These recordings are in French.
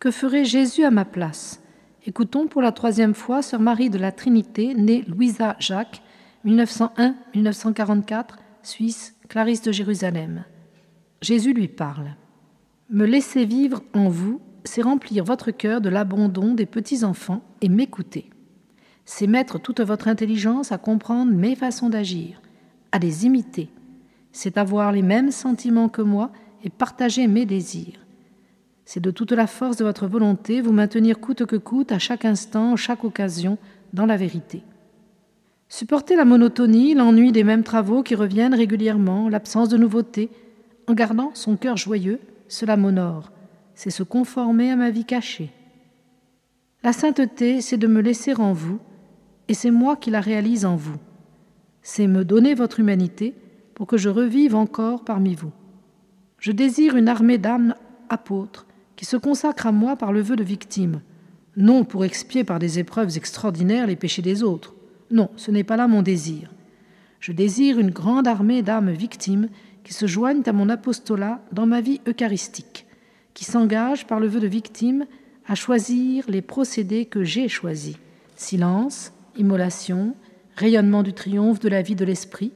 Que ferait Jésus à ma place? Écoutons pour la troisième fois Sœur Marie de la Trinité, née Louisa Jacques, 1901-1944, Suisse, Clarisse de Jérusalem. Jésus lui parle. Me laisser vivre en vous, c'est remplir votre cœur de l'abandon des petits-enfants et m'écouter. C'est mettre toute votre intelligence à comprendre mes façons d'agir, à les imiter. C'est avoir les mêmes sentiments que moi et partager mes désirs. C'est de toute la force de votre volonté vous maintenir coûte que coûte, à chaque instant, chaque occasion, dans la vérité. Supporter la monotonie, l'ennui des mêmes travaux qui reviennent régulièrement, l'absence de nouveautés, en gardant son cœur joyeux, cela m'honore. C'est se conformer à ma vie cachée. La sainteté, c'est de me laisser en vous, et c'est moi qui la réalise en vous. C'est me donner votre humanité pour que je revive encore parmi vous. Je désire une armée d'âmes apôtres qui se consacrent à moi par le vœu de victime, non pour expier par des épreuves extraordinaires les péchés des autres. Non, ce n'est pas là mon désir. Je désire une grande armée d'âmes victimes qui se joignent à mon apostolat dans ma vie eucharistique, qui s'engagent par le vœu de victime à choisir les procédés que j'ai choisis silence, immolation, rayonnement du triomphe de la vie de l'esprit,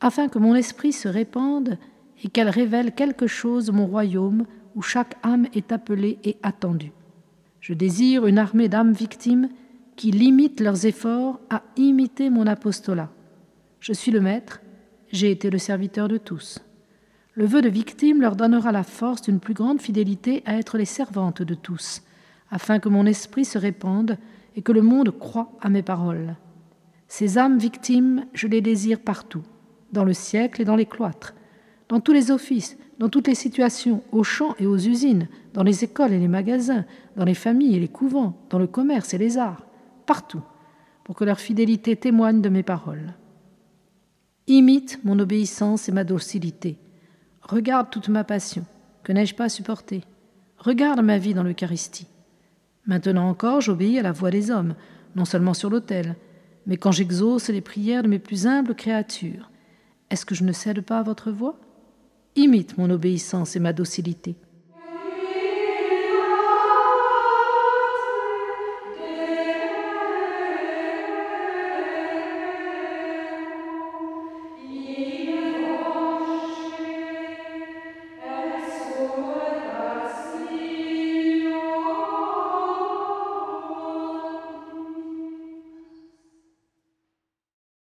afin que mon esprit se répande et qu'elle révèle quelque chose de mon royaume où chaque âme est appelée et attendue. Je désire une armée d'âmes victimes qui limitent leurs efforts à imiter mon apostolat. Je suis le maître, j'ai été le serviteur de tous. Le vœu de victime leur donnera la force d'une plus grande fidélité à être les servantes de tous, afin que mon esprit se répande et que le monde croit à mes paroles. Ces âmes victimes, je les désire partout, dans le siècle et dans les cloîtres, dans tous les offices, dans toutes les situations, aux champs et aux usines, dans les écoles et les magasins, dans les familles et les couvents, dans le commerce et les arts, partout, pour que leur fidélité témoigne de mes paroles. Imite mon obéissance et ma docilité. Regarde toute ma passion, que n'ai-je pas supportée. Regarde ma vie dans l'Eucharistie. Maintenant encore, j'obéis à la voix des hommes, non seulement sur l'autel, mais quand j'exauce les prières de mes plus humbles créatures. Est-ce que je ne cède pas à votre voix? Imite mon obéissance et ma docilité.